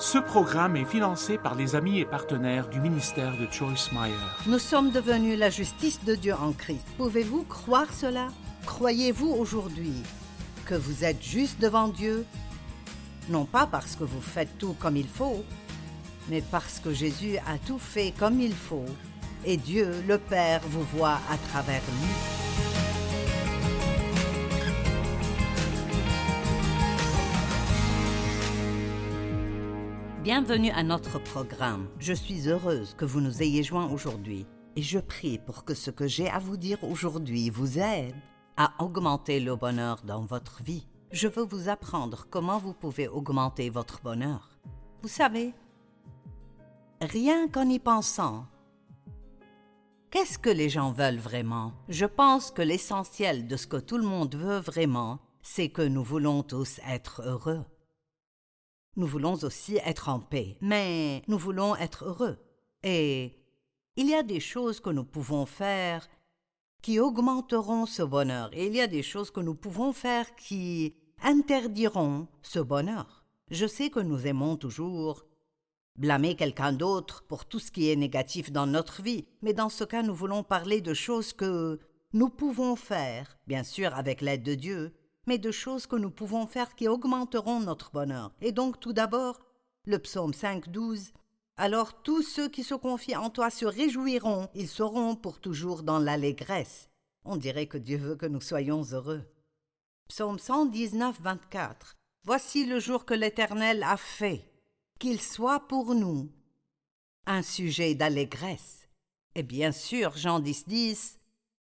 Ce programme est financé par les amis et partenaires du ministère de Joyce Meyer. Nous sommes devenus la justice de Dieu en Christ. Pouvez-vous croire cela? Croyez-vous aujourd'hui que vous êtes juste devant Dieu? Non pas parce que vous faites tout comme il faut, mais parce que Jésus a tout fait comme il faut et Dieu, le Père, vous voit à travers lui. Bienvenue à notre programme. Je suis heureuse que vous nous ayez joints aujourd'hui et je prie pour que ce que j'ai à vous dire aujourd'hui vous aide à augmenter le bonheur dans votre vie. Je veux vous apprendre comment vous pouvez augmenter votre bonheur. Vous savez, rien qu'en y pensant, qu'est-ce que les gens veulent vraiment? Je pense que l'essentiel de ce que tout le monde veut vraiment, c'est que nous voulons tous être heureux. Nous voulons aussi être en paix, mais nous voulons être heureux. Et il y a des choses que nous pouvons faire qui augmenteront ce bonheur, et il y a des choses que nous pouvons faire qui interdiront ce bonheur. Je sais que nous aimons toujours blâmer quelqu'un d'autre pour tout ce qui est négatif dans notre vie, mais dans ce cas nous voulons parler de choses que nous pouvons faire, bien sûr avec l'aide de Dieu, mais de choses que nous pouvons faire qui augmenteront notre bonheur. Et donc tout d'abord, le psaume 5, 12. Alors tous ceux qui se confient en toi se réjouiront, ils seront pour toujours dans l'allégresse. On dirait que Dieu veut que nous soyons heureux. Psaume 119, 24. Voici le jour que l'Éternel a fait, qu'il soit pour nous un sujet d'allégresse. Et bien sûr, Jean 10, 10,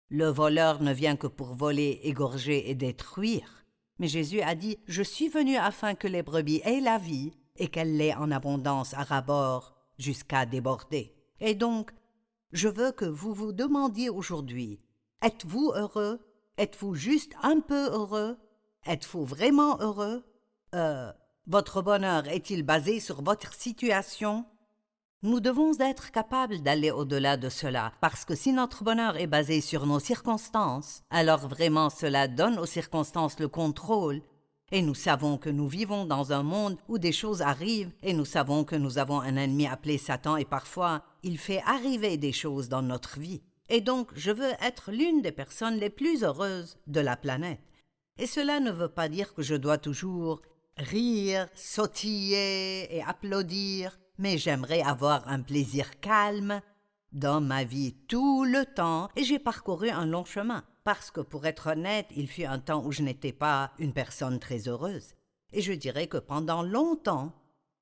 le voleur ne vient que pour voler, égorger et détruire. Mais Jésus a dit Je suis venu afin que les brebis aient la vie et qu'elle l'ait en abondance à rabord jusqu'à déborder. Et donc, je veux que vous vous demandiez aujourd'hui Êtes-vous heureux? Êtes-vous juste un peu heureux? Êtes-vous vraiment heureux? Euh. Votre bonheur est-il basé sur votre situation? Nous devons être capables d'aller au-delà de cela, parce que si notre bonheur est basé sur nos circonstances, alors vraiment cela donne aux circonstances le contrôle, et nous savons que nous vivons dans un monde où des choses arrivent, et nous savons que nous avons un ennemi appelé Satan, et parfois il fait arriver des choses dans notre vie. Et donc je veux être l'une des personnes les plus heureuses de la planète. Et cela ne veut pas dire que je dois toujours rire, sautiller et applaudir, mais j'aimerais avoir un plaisir calme dans ma vie tout le temps, et j'ai parcouru un long chemin, parce que pour être honnête, il fut un temps où je n'étais pas une personne très heureuse. Et je dirais que pendant longtemps,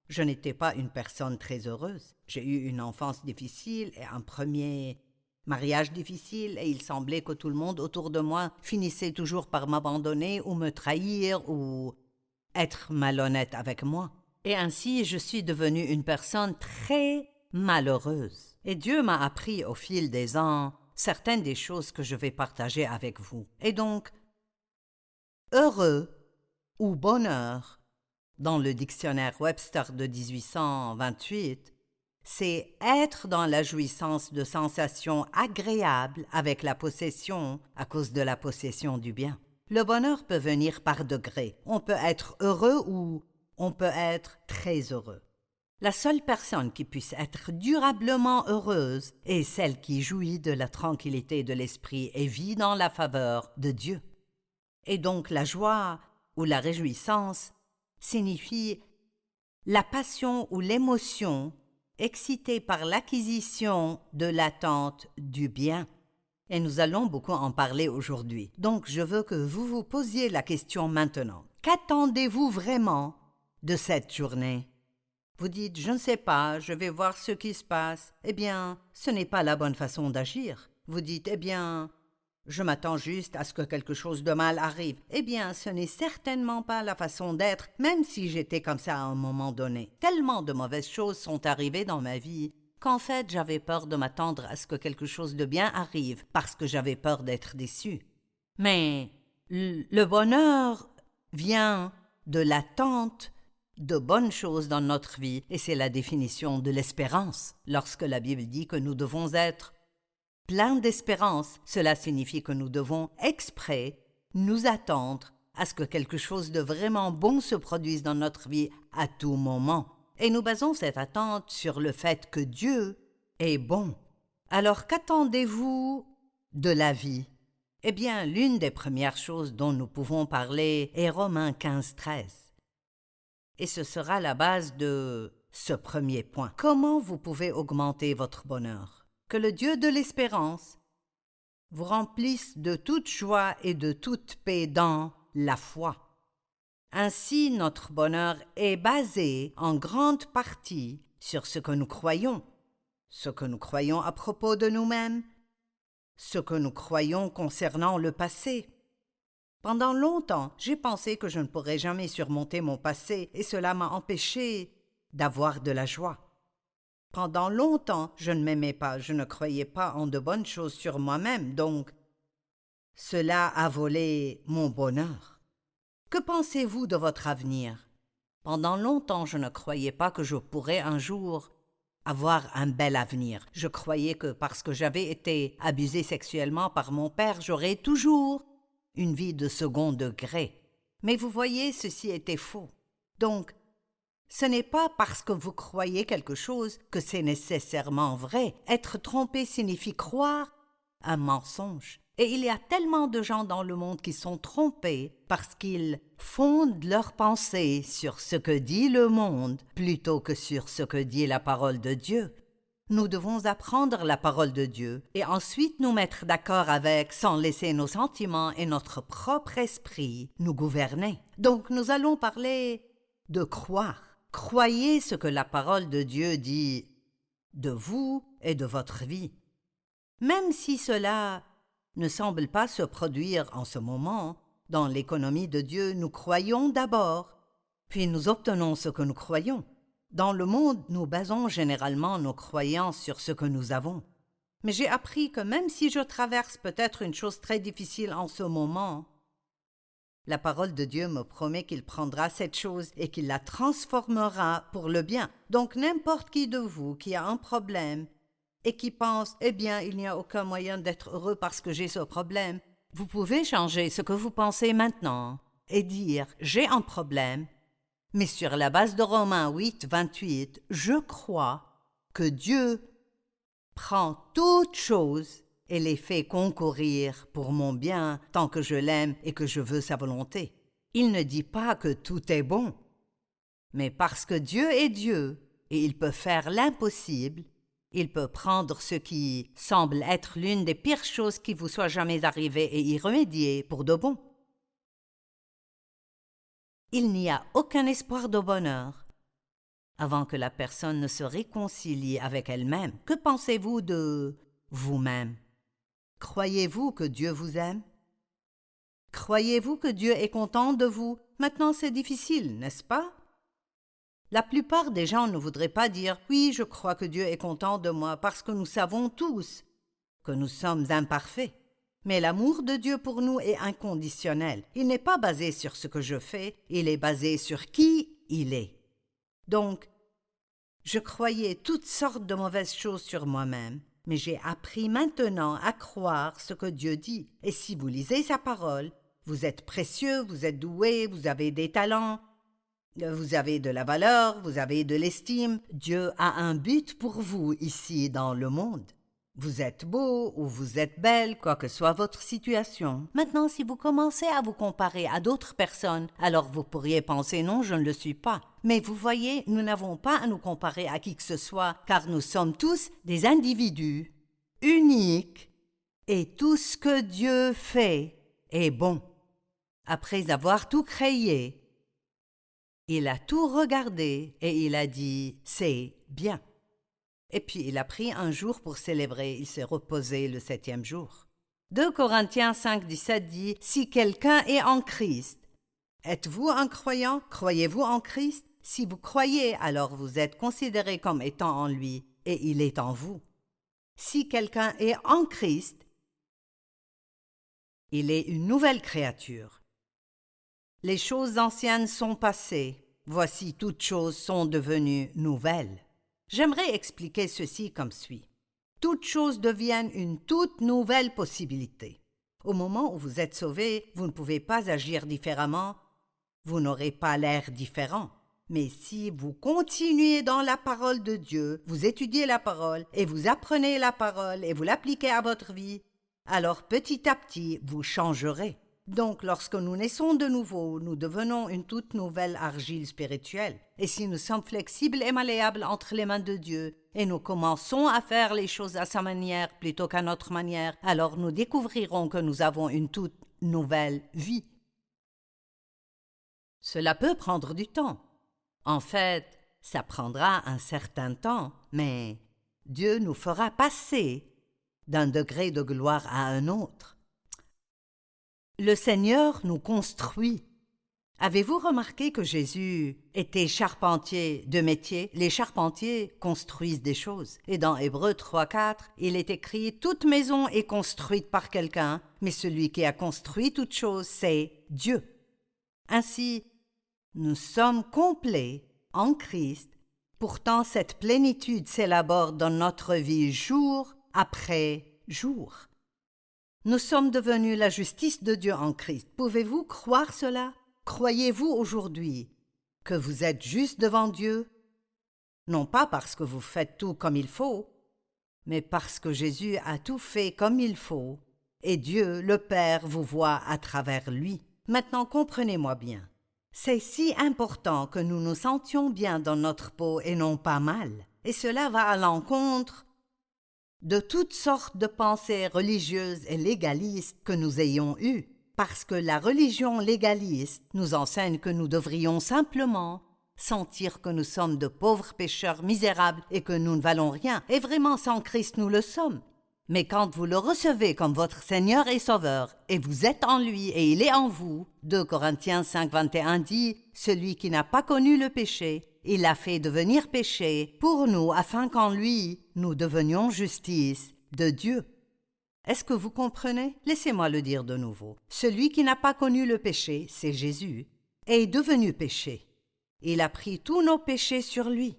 je n'étais pas une personne très heureuse. J'ai eu une enfance difficile et un premier mariage difficile, et il semblait que tout le monde autour de moi finissait toujours par m'abandonner ou me trahir ou être malhonnête avec moi. Et ainsi je suis devenue une personne très malheureuse. Et Dieu m'a appris au fil des ans certaines des choses que je vais partager avec vous. Et donc, heureux ou bonheur, dans le dictionnaire Webster de 1828, c'est être dans la jouissance de sensations agréables avec la possession à cause de la possession du bien. Le bonheur peut venir par degrés. On peut être heureux ou on peut être très heureux. La seule personne qui puisse être durablement heureuse est celle qui jouit de la tranquillité de l'esprit et vit dans la faveur de Dieu. Et donc la joie ou la réjouissance signifie la passion ou l'émotion excitée par l'acquisition de l'attente du bien. Et nous allons beaucoup en parler aujourd'hui. Donc je veux que vous vous posiez la question maintenant. Qu'attendez-vous vraiment de cette journée. Vous dites Je ne sais pas, je vais voir ce qui se passe. Eh bien, ce n'est pas la bonne façon d'agir. Vous dites Eh bien, je m'attends juste à ce que quelque chose de mal arrive. Eh bien, ce n'est certainement pas la façon d'être, même si j'étais comme ça à un moment donné. Tellement de mauvaises choses sont arrivées dans ma vie qu'en fait j'avais peur de m'attendre à ce que quelque chose de bien arrive, parce que j'avais peur d'être déçu. Mais le bonheur vient de l'attente de bonnes choses dans notre vie, et c'est la définition de l'espérance. Lorsque la Bible dit que nous devons être pleins d'espérance, cela signifie que nous devons exprès nous attendre à ce que quelque chose de vraiment bon se produise dans notre vie à tout moment. Et nous basons cette attente sur le fait que Dieu est bon. Alors qu'attendez-vous de la vie? Eh bien, l'une des premières choses dont nous pouvons parler est Romains 15, 13. Et ce sera la base de ce premier point. Comment vous pouvez augmenter votre bonheur? Que le Dieu de l'espérance vous remplisse de toute joie et de toute paix dans la foi. Ainsi notre bonheur est basé en grande partie sur ce que nous croyons, ce que nous croyons à propos de nous-mêmes, ce que nous croyons concernant le passé. Pendant longtemps, j'ai pensé que je ne pourrais jamais surmonter mon passé et cela m'a empêché d'avoir de la joie. Pendant longtemps, je ne m'aimais pas, je ne croyais pas en de bonnes choses sur moi-même, donc cela a volé mon bonheur. Que pensez-vous de votre avenir? Pendant longtemps, je ne croyais pas que je pourrais un jour avoir un bel avenir. Je croyais que parce que j'avais été abusé sexuellement par mon père, j'aurais toujours une vie de second degré. Mais vous voyez, ceci était faux. Donc, ce n'est pas parce que vous croyez quelque chose que c'est nécessairement vrai. Être trompé signifie croire un mensonge. Et il y a tellement de gens dans le monde qui sont trompés parce qu'ils fondent leurs pensées sur ce que dit le monde plutôt que sur ce que dit la parole de Dieu. Nous devons apprendre la parole de Dieu et ensuite nous mettre d'accord avec sans laisser nos sentiments et notre propre esprit nous gouverner. Donc nous allons parler de croire. Croyez ce que la parole de Dieu dit de vous et de votre vie. Même si cela ne semble pas se produire en ce moment, dans l'économie de Dieu, nous croyons d'abord, puis nous obtenons ce que nous croyons. Dans le monde, nous basons généralement nos croyances sur ce que nous avons. Mais j'ai appris que même si je traverse peut-être une chose très difficile en ce moment, la parole de Dieu me promet qu'il prendra cette chose et qu'il la transformera pour le bien. Donc n'importe qui de vous qui a un problème et qui pense Eh bien, il n'y a aucun moyen d'être heureux parce que j'ai ce problème, vous pouvez changer ce que vous pensez maintenant et dire J'ai un problème, mais sur la base de Romains 8, 28, je crois que Dieu prend toutes choses et les fait concourir pour mon bien tant que je l'aime et que je veux sa volonté. Il ne dit pas que tout est bon, mais parce que Dieu est Dieu et il peut faire l'impossible, il peut prendre ce qui semble être l'une des pires choses qui vous soit jamais arrivée et y remédier pour de bon. Il n'y a aucun espoir de bonheur avant que la personne ne se réconcilie avec elle-même. Que pensez-vous de vous-même? Croyez-vous que Dieu vous aime? Croyez-vous que Dieu est content de vous? Maintenant c'est difficile, n'est-ce pas? La plupart des gens ne voudraient pas dire Oui, je crois que Dieu est content de moi, parce que nous savons tous que nous sommes imparfaits. Mais l'amour de Dieu pour nous est inconditionnel. Il n'est pas basé sur ce que je fais, il est basé sur qui il est. Donc, je croyais toutes sortes de mauvaises choses sur moi-même, mais j'ai appris maintenant à croire ce que Dieu dit. Et si vous lisez sa parole, vous êtes précieux, vous êtes doué, vous avez des talents, vous avez de la valeur, vous avez de l'estime. Dieu a un but pour vous ici dans le monde. Vous êtes beau ou vous êtes belle, quoi que soit votre situation. Maintenant, si vous commencez à vous comparer à d'autres personnes, alors vous pourriez penser non, je ne le suis pas. Mais vous voyez, nous n'avons pas à nous comparer à qui que ce soit, car nous sommes tous des individus uniques, et tout ce que Dieu fait est bon. Après avoir tout créé, il a tout regardé et il a dit c'est bien. Et puis il a pris un jour pour célébrer, il s'est reposé le septième jour. 2 Corinthiens 5, 17 dit Si quelqu'un est en Christ, êtes-vous un croyant? Croyez-vous en Christ? Si vous croyez, alors vous êtes considéré comme étant en lui, et il est en vous. Si quelqu'un est en Christ, il est une nouvelle créature. Les choses anciennes sont passées, voici toutes choses sont devenues nouvelles. J'aimerais expliquer ceci comme suit. Toutes choses deviennent une toute nouvelle possibilité. Au moment où vous êtes sauvé, vous ne pouvez pas agir différemment, vous n'aurez pas l'air différent. Mais si vous continuez dans la parole de Dieu, vous étudiez la parole et vous apprenez la parole et vous l'appliquez à votre vie, alors petit à petit vous changerez. Donc lorsque nous naissons de nouveau, nous devenons une toute nouvelle argile spirituelle. Et si nous sommes flexibles et malléables entre les mains de Dieu, et nous commençons à faire les choses à sa manière plutôt qu'à notre manière, alors nous découvrirons que nous avons une toute nouvelle vie. Cela peut prendre du temps. En fait, ça prendra un certain temps, mais Dieu nous fera passer d'un degré de gloire à un autre. Le Seigneur nous construit. Avez-vous remarqué que Jésus était charpentier de métier? Les charpentiers construisent des choses. Et dans Hébreux 3, 4, il est écrit Toute maison est construite par quelqu'un, mais celui qui a construit toute chose, c'est Dieu. Ainsi, nous sommes complets en Christ. Pourtant, cette plénitude s'élabore dans notre vie jour après jour. Nous sommes devenus la justice de Dieu en Christ. Pouvez-vous croire cela? Croyez-vous aujourd'hui que vous êtes juste devant Dieu? Non pas parce que vous faites tout comme il faut, mais parce que Jésus a tout fait comme il faut, et Dieu, le Père, vous voit à travers lui. Maintenant comprenez-moi bien. C'est si important que nous nous sentions bien dans notre peau et non pas mal. Et cela va à l'encontre de toutes sortes de pensées religieuses et légalistes que nous ayons eues, parce que la religion légaliste nous enseigne que nous devrions simplement sentir que nous sommes de pauvres pécheurs misérables et que nous ne valons rien, et vraiment sans Christ nous le sommes. Mais quand vous le recevez comme votre Seigneur et Sauveur, et vous êtes en lui et il est en vous, 2 Corinthiens 5, 21 dit, Celui qui n'a pas connu le péché, il l'a fait devenir péché pour nous afin qu'en lui nous devenions justice de Dieu. Est-ce que vous comprenez? Laissez-moi le dire de nouveau. Celui qui n'a pas connu le péché, c'est Jésus, est devenu péché. Il a pris tous nos péchés sur lui.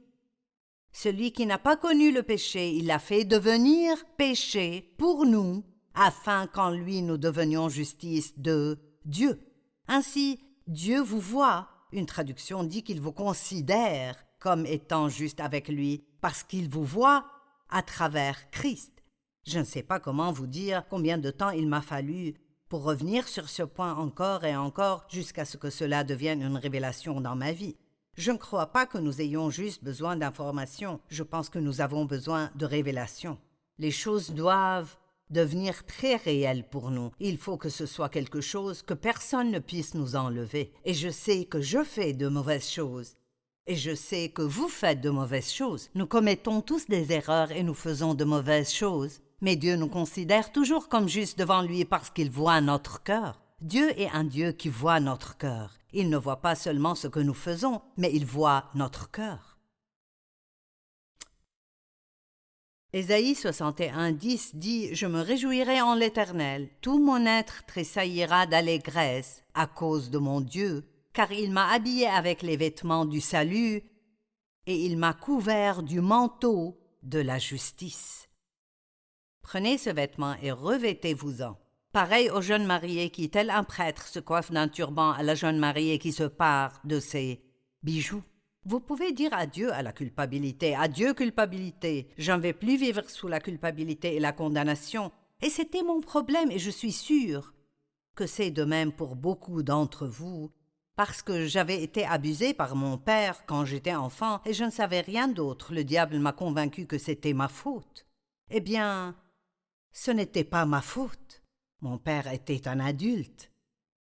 Celui qui n'a pas connu le péché, il l'a fait devenir péché pour nous, afin qu'en lui nous devenions justice de Dieu. Ainsi, Dieu vous voit une traduction dit qu'il vous considère comme étant juste avec lui, parce qu'il vous voit à travers Christ. Je ne sais pas comment vous dire combien de temps il m'a fallu pour revenir sur ce point encore et encore jusqu'à ce que cela devienne une révélation dans ma vie. Je ne crois pas que nous ayons juste besoin d'informations, je pense que nous avons besoin de révélations. Les choses doivent devenir très réel pour nous. Il faut que ce soit quelque chose que personne ne puisse nous enlever. Et je sais que je fais de mauvaises choses. Et je sais que vous faites de mauvaises choses. Nous commettons tous des erreurs et nous faisons de mauvaises choses. Mais Dieu nous considère toujours comme justes devant lui parce qu'il voit notre cœur. Dieu est un Dieu qui voit notre cœur. Il ne voit pas seulement ce que nous faisons, mais il voit notre cœur. Ésaïe 61, 10 dit Je me réjouirai en l'Éternel, tout mon être tressaillira d'allégresse à cause de mon Dieu, car il m'a habillé avec les vêtements du salut, et il m'a couvert du manteau de la justice. Prenez ce vêtement et revêtez-vous-en. Pareil aux jeunes mariés qui, tel un prêtre, se coiffe d'un turban à la jeune mariée qui se pare de ses bijoux. Vous pouvez dire adieu à la culpabilité, adieu culpabilité, je ne vais plus vivre sous la culpabilité et la condamnation. Et c'était mon problème, et je suis sûre que c'est de même pour beaucoup d'entre vous, parce que j'avais été abusée par mon père quand j'étais enfant, et je ne savais rien d'autre, le diable m'a convaincu que c'était ma faute. Eh bien, ce n'était pas ma faute. Mon père était un adulte.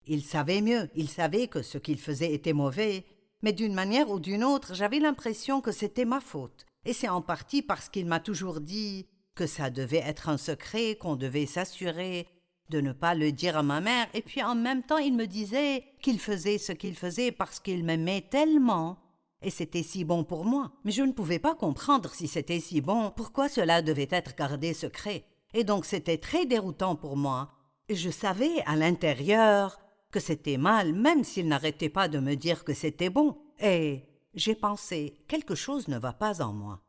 Il savait mieux, il savait que ce qu'il faisait était mauvais, mais d'une manière ou d'une autre, j'avais l'impression que c'était ma faute. Et c'est en partie parce qu'il m'a toujours dit que ça devait être un secret, qu'on devait s'assurer de ne pas le dire à ma mère, et puis en même temps il me disait qu'il faisait ce qu'il faisait parce qu'il m'aimait tellement. Et c'était si bon pour moi. Mais je ne pouvais pas comprendre si c'était si bon, pourquoi cela devait être gardé secret? Et donc c'était très déroutant pour moi. Et je savais à l'intérieur que c'était mal, même s'il n'arrêtait pas de me dire que c'était bon. Et j'ai pensé, quelque chose ne va pas en moi.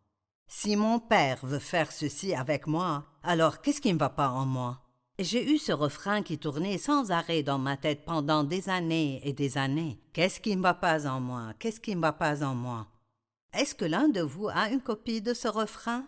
Si mon père veut faire ceci avec moi, alors qu'est-ce qui ne va pas en moi? J'ai eu ce refrain qui tournait sans arrêt dans ma tête pendant des années et des années. Qu'est-ce qui ne va pas en moi? Qu'est-ce qui ne va pas en moi? Est-ce que l'un de vous a une copie de ce refrain?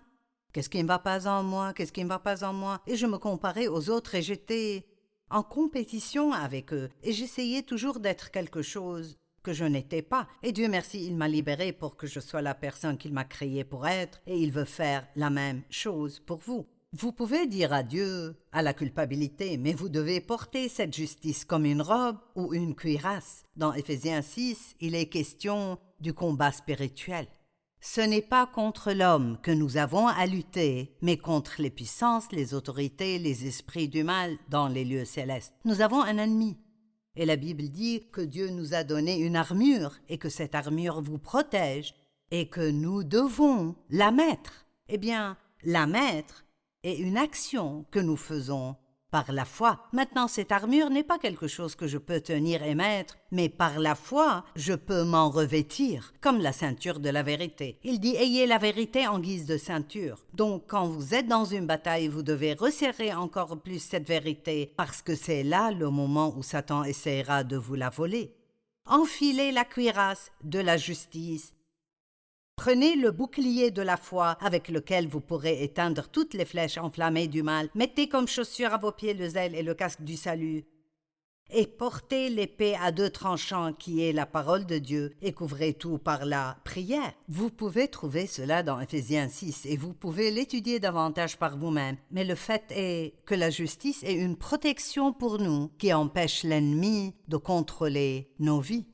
Qu'est-ce qui ne va pas en moi? Qu'est-ce qui ne va pas en moi? Et je me comparais aux autres et j'étais en compétition avec eux et j'essayais toujours d'être quelque chose que je n'étais pas. Et Dieu merci, il m'a libéré pour que je sois la personne qu'il m'a créée pour être et il veut faire la même chose pour vous. Vous pouvez dire adieu à la culpabilité, mais vous devez porter cette justice comme une robe ou une cuirasse. Dans Éphésiens 6, il est question du combat spirituel. Ce n'est pas contre l'homme que nous avons à lutter, mais contre les puissances, les autorités, les esprits du mal dans les lieux célestes. Nous avons un ennemi. Et la Bible dit que Dieu nous a donné une armure et que cette armure vous protège et que nous devons la mettre. Eh bien, la mettre est une action que nous faisons par la foi. Maintenant, cette armure n'est pas quelque chose que je peux tenir et mettre, mais par la foi, je peux m'en revêtir, comme la ceinture de la vérité. Il dit Ayez la vérité en guise de ceinture. Donc, quand vous êtes dans une bataille, vous devez resserrer encore plus cette vérité, parce que c'est là le moment où Satan essaiera de vous la voler. Enfilez la cuirasse de la justice Prenez le bouclier de la foi avec lequel vous pourrez éteindre toutes les flèches enflammées du mal. Mettez comme chaussure à vos pieds le zèle et le casque du salut. Et portez l'épée à deux tranchants qui est la parole de Dieu et couvrez tout par la prière. Vous pouvez trouver cela dans Ephésiens 6 et vous pouvez l'étudier davantage par vous-même. Mais le fait est que la justice est une protection pour nous qui empêche l'ennemi de contrôler nos vies.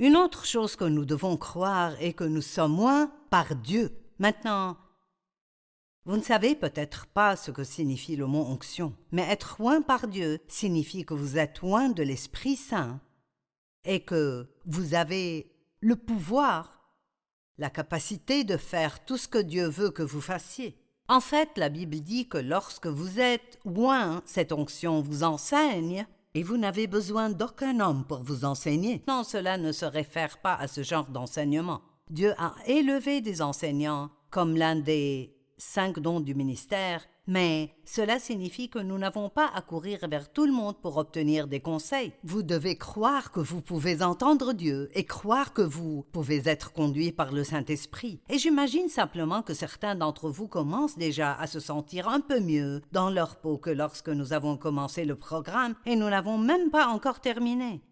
Une autre chose que nous devons croire est que nous sommes moins par Dieu. Maintenant, vous ne savez peut-être pas ce que signifie le mot onction, mais être loin par Dieu signifie que vous êtes loin de l'Esprit Saint et que vous avez le pouvoir, la capacité de faire tout ce que Dieu veut que vous fassiez. En fait, la Bible dit que lorsque vous êtes loin, cette onction vous enseigne et vous n'avez besoin d'aucun homme pour vous enseigner. Non, cela ne se réfère pas à ce genre d'enseignement. Dieu a élevé des enseignants comme l'un des cinq dons du ministère, mais cela signifie que nous n'avons pas à courir vers tout le monde pour obtenir des conseils. Vous devez croire que vous pouvez entendre Dieu et croire que vous pouvez être conduit par le Saint-Esprit. Et j'imagine simplement que certains d'entre vous commencent déjà à se sentir un peu mieux dans leur peau que lorsque nous avons commencé le programme et nous n'avons même pas encore terminé.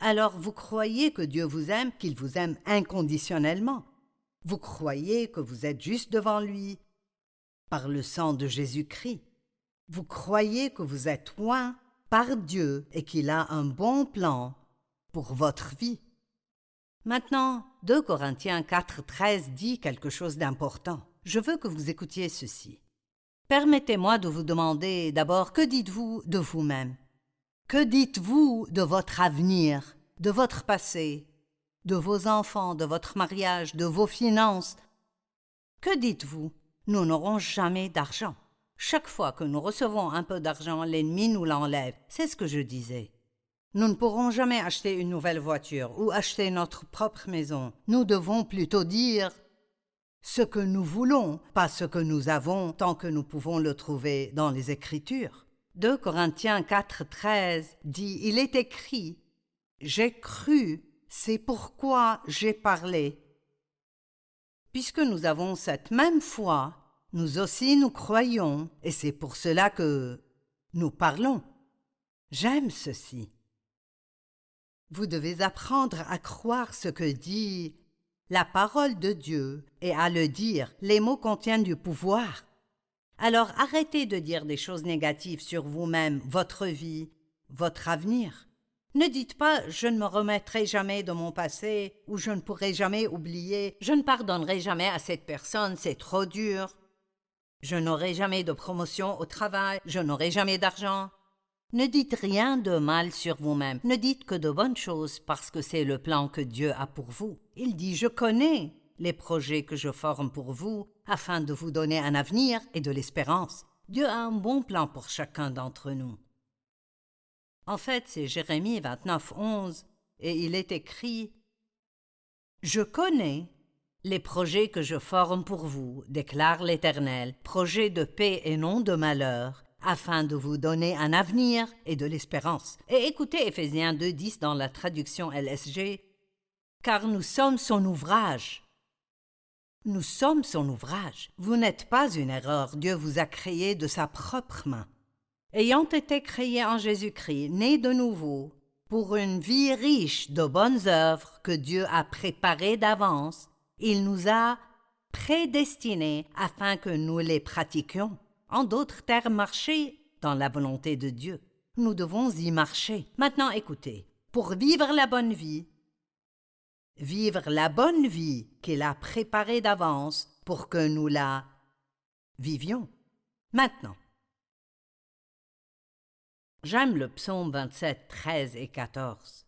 Alors vous croyez que Dieu vous aime, qu'il vous aime inconditionnellement. Vous croyez que vous êtes juste devant lui, par le sang de Jésus-Christ. Vous croyez que vous êtes loin par Dieu et qu'il a un bon plan pour votre vie. Maintenant, 2 Corinthiens 4.13 dit quelque chose d'important. Je veux que vous écoutiez ceci. Permettez-moi de vous demander d'abord que dites-vous de vous-même? Que dites-vous de votre avenir, de votre passé, de vos enfants, de votre mariage, de vos finances? Que dites-vous? Nous n'aurons jamais d'argent. Chaque fois que nous recevons un peu d'argent, l'ennemi nous l'enlève. C'est ce que je disais. Nous ne pourrons jamais acheter une nouvelle voiture ou acheter notre propre maison. Nous devons plutôt dire ce que nous voulons, pas ce que nous avons, tant que nous pouvons le trouver dans les Écritures. 2 Corinthiens 4, 13 dit Il est écrit J'ai cru, c'est pourquoi j'ai parlé. Puisque nous avons cette même foi, nous aussi nous croyons, et c'est pour cela que nous parlons. J'aime ceci. Vous devez apprendre à croire ce que dit la parole de Dieu et à le dire. Les mots contiennent du pouvoir. Alors arrêtez de dire des choses négatives sur vous-même, votre vie, votre avenir. Ne dites pas je ne me remettrai jamais de mon passé ou je ne pourrai jamais oublier, je ne pardonnerai jamais à cette personne, c'est trop dur. Je n'aurai jamais de promotion au travail, je n'aurai jamais d'argent. Ne dites rien de mal sur vous-même, ne dites que de bonnes choses parce que c'est le plan que Dieu a pour vous. Il dit Je connais les projets que je forme pour vous afin de vous donner un avenir et de l'espérance. Dieu a un bon plan pour chacun d'entre nous. En fait, c'est Jérémie 29, 11, et il est écrit Je connais les projets que je forme pour vous, déclare l'Éternel, projets de paix et non de malheur, afin de vous donner un avenir et de l'espérance. Et écoutez Éphésiens 2.10 dans la traduction LSG, car nous sommes son ouvrage. Nous sommes son ouvrage. Vous n'êtes pas une erreur. Dieu vous a créé de sa propre main. Ayant été créé en Jésus-Christ, né de nouveau, pour une vie riche de bonnes œuvres que Dieu a préparées d'avance, il nous a prédestinés afin que nous les pratiquions. En d'autres termes, marcher dans la volonté de Dieu. Nous devons y marcher. Maintenant écoutez, pour vivre la bonne vie, vivre la bonne vie qu'il a préparée d'avance pour que nous la vivions. Maintenant, j'aime le psaume 27, 13 et 14.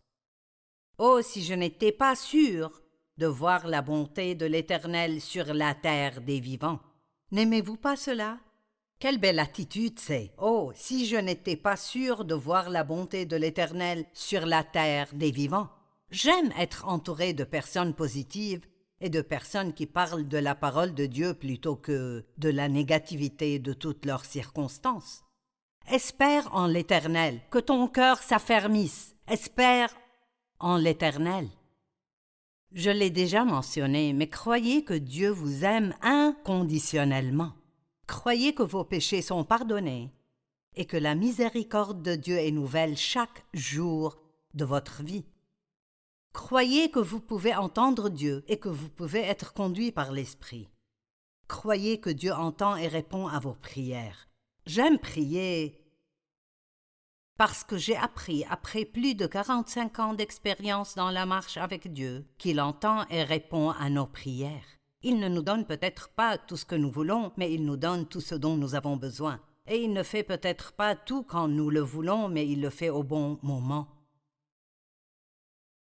Oh, si je n'étais pas sûr de voir la bonté de l'Éternel sur la terre des vivants. N'aimez-vous pas cela? Quelle belle attitude c'est Oh, si je n'étais pas sûr de voir la bonté de l'Éternel sur la terre des vivants. J'aime être entouré de personnes positives et de personnes qui parlent de la parole de Dieu plutôt que de la négativité de toutes leurs circonstances. Espère en l'Éternel, que ton cœur s'affermisse. Espère en l'Éternel. Je l'ai déjà mentionné, mais croyez que Dieu vous aime inconditionnellement. Croyez que vos péchés sont pardonnés et que la miséricorde de Dieu est nouvelle chaque jour de votre vie. Croyez que vous pouvez entendre Dieu et que vous pouvez être conduit par l'Esprit. Croyez que Dieu entend et répond à vos prières. J'aime prier parce que j'ai appris, après plus de quarante-cinq ans d'expérience dans la marche avec Dieu, qu'il entend et répond à nos prières. Il ne nous donne peut-être pas tout ce que nous voulons, mais il nous donne tout ce dont nous avons besoin. Et il ne fait peut-être pas tout quand nous le voulons, mais il le fait au bon moment.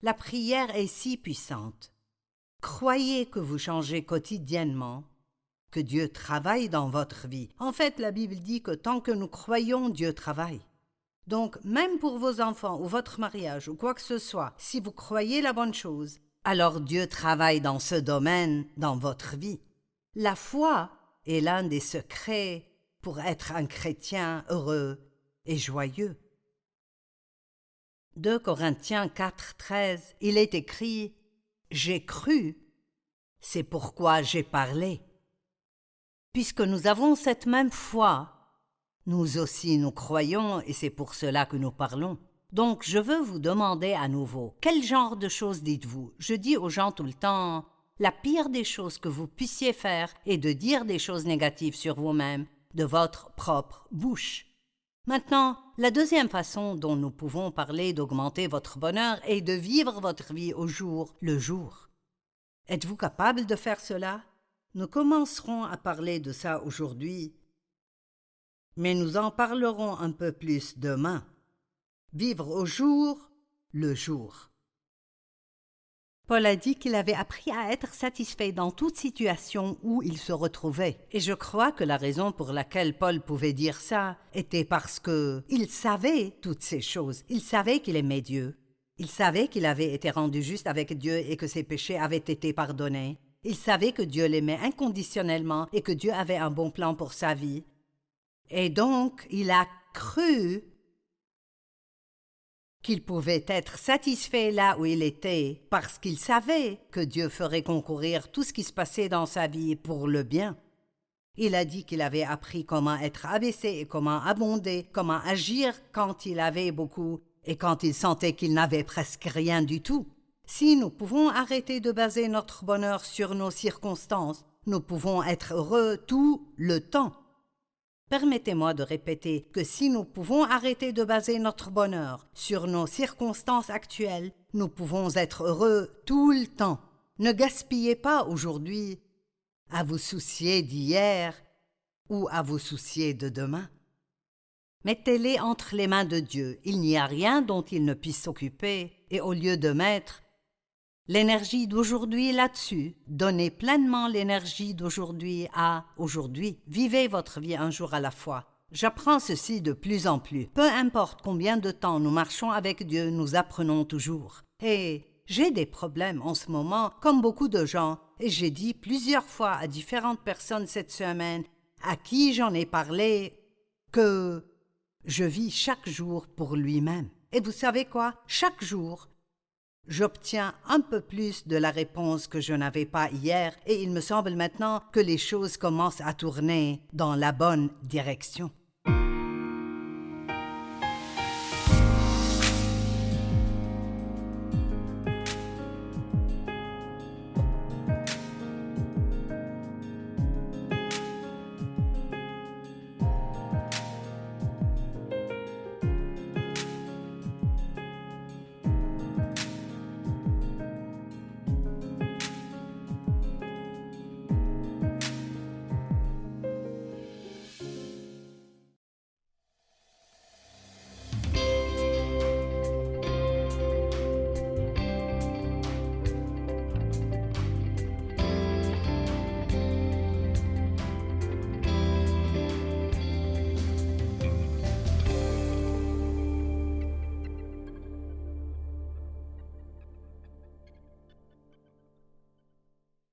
La prière est si puissante. Croyez que vous changez quotidiennement, que Dieu travaille dans votre vie. En fait, la Bible dit que tant que nous croyons, Dieu travaille. Donc, même pour vos enfants ou votre mariage ou quoi que ce soit, si vous croyez la bonne chose, alors Dieu travaille dans ce domaine dans votre vie. La foi est l'un des secrets pour être un chrétien heureux et joyeux. 2 Corinthiens 4, 13, il est écrit J'ai cru, c'est pourquoi j'ai parlé. Puisque nous avons cette même foi, nous aussi nous croyons et c'est pour cela que nous parlons. Donc je veux vous demander à nouveau, quel genre de choses dites-vous? Je dis aux gens tout le temps, la pire des choses que vous puissiez faire est de dire des choses négatives sur vous-même, de votre propre bouche. Maintenant, la deuxième façon dont nous pouvons parler d'augmenter votre bonheur est de vivre votre vie au jour le jour. Êtes-vous capable de faire cela? Nous commencerons à parler de ça aujourd'hui mais nous en parlerons un peu plus demain. Vivre au jour le jour. Paul a dit qu'il avait appris à être satisfait dans toute situation où il se retrouvait. Et je crois que la raison pour laquelle Paul pouvait dire ça était parce que il savait toutes ces choses. Il savait qu'il aimait Dieu. Il savait qu'il avait été rendu juste avec Dieu et que ses péchés avaient été pardonnés. Il savait que Dieu l'aimait inconditionnellement et que Dieu avait un bon plan pour sa vie. Et donc il a cru qu'il pouvait être satisfait là où il était, parce qu'il savait que Dieu ferait concourir tout ce qui se passait dans sa vie pour le bien. Il a dit qu'il avait appris comment être abaissé et comment abonder, comment agir quand il avait beaucoup et quand il sentait qu'il n'avait presque rien du tout. Si nous pouvons arrêter de baser notre bonheur sur nos circonstances, nous pouvons être heureux tout le temps. Permettez-moi de répéter que si nous pouvons arrêter de baser notre bonheur sur nos circonstances actuelles, nous pouvons être heureux tout le temps. Ne gaspillez pas aujourd'hui à vous soucier d'hier ou à vous soucier de demain. Mettez-les entre les mains de Dieu, il n'y a rien dont il ne puisse s'occuper, et au lieu de mettre l'énergie d'aujourd'hui là-dessus. Donnez pleinement l'énergie d'aujourd'hui à aujourd'hui. Vivez votre vie un jour à la fois. J'apprends ceci de plus en plus. Peu importe combien de temps nous marchons avec Dieu, nous apprenons toujours. Et j'ai des problèmes en ce moment, comme beaucoup de gens, et j'ai dit plusieurs fois à différentes personnes cette semaine, à qui j'en ai parlé, que je vis chaque jour pour lui-même. Et vous savez quoi? Chaque jour, j'obtiens un peu plus de la réponse que je n'avais pas hier, et il me semble maintenant que les choses commencent à tourner dans la bonne direction.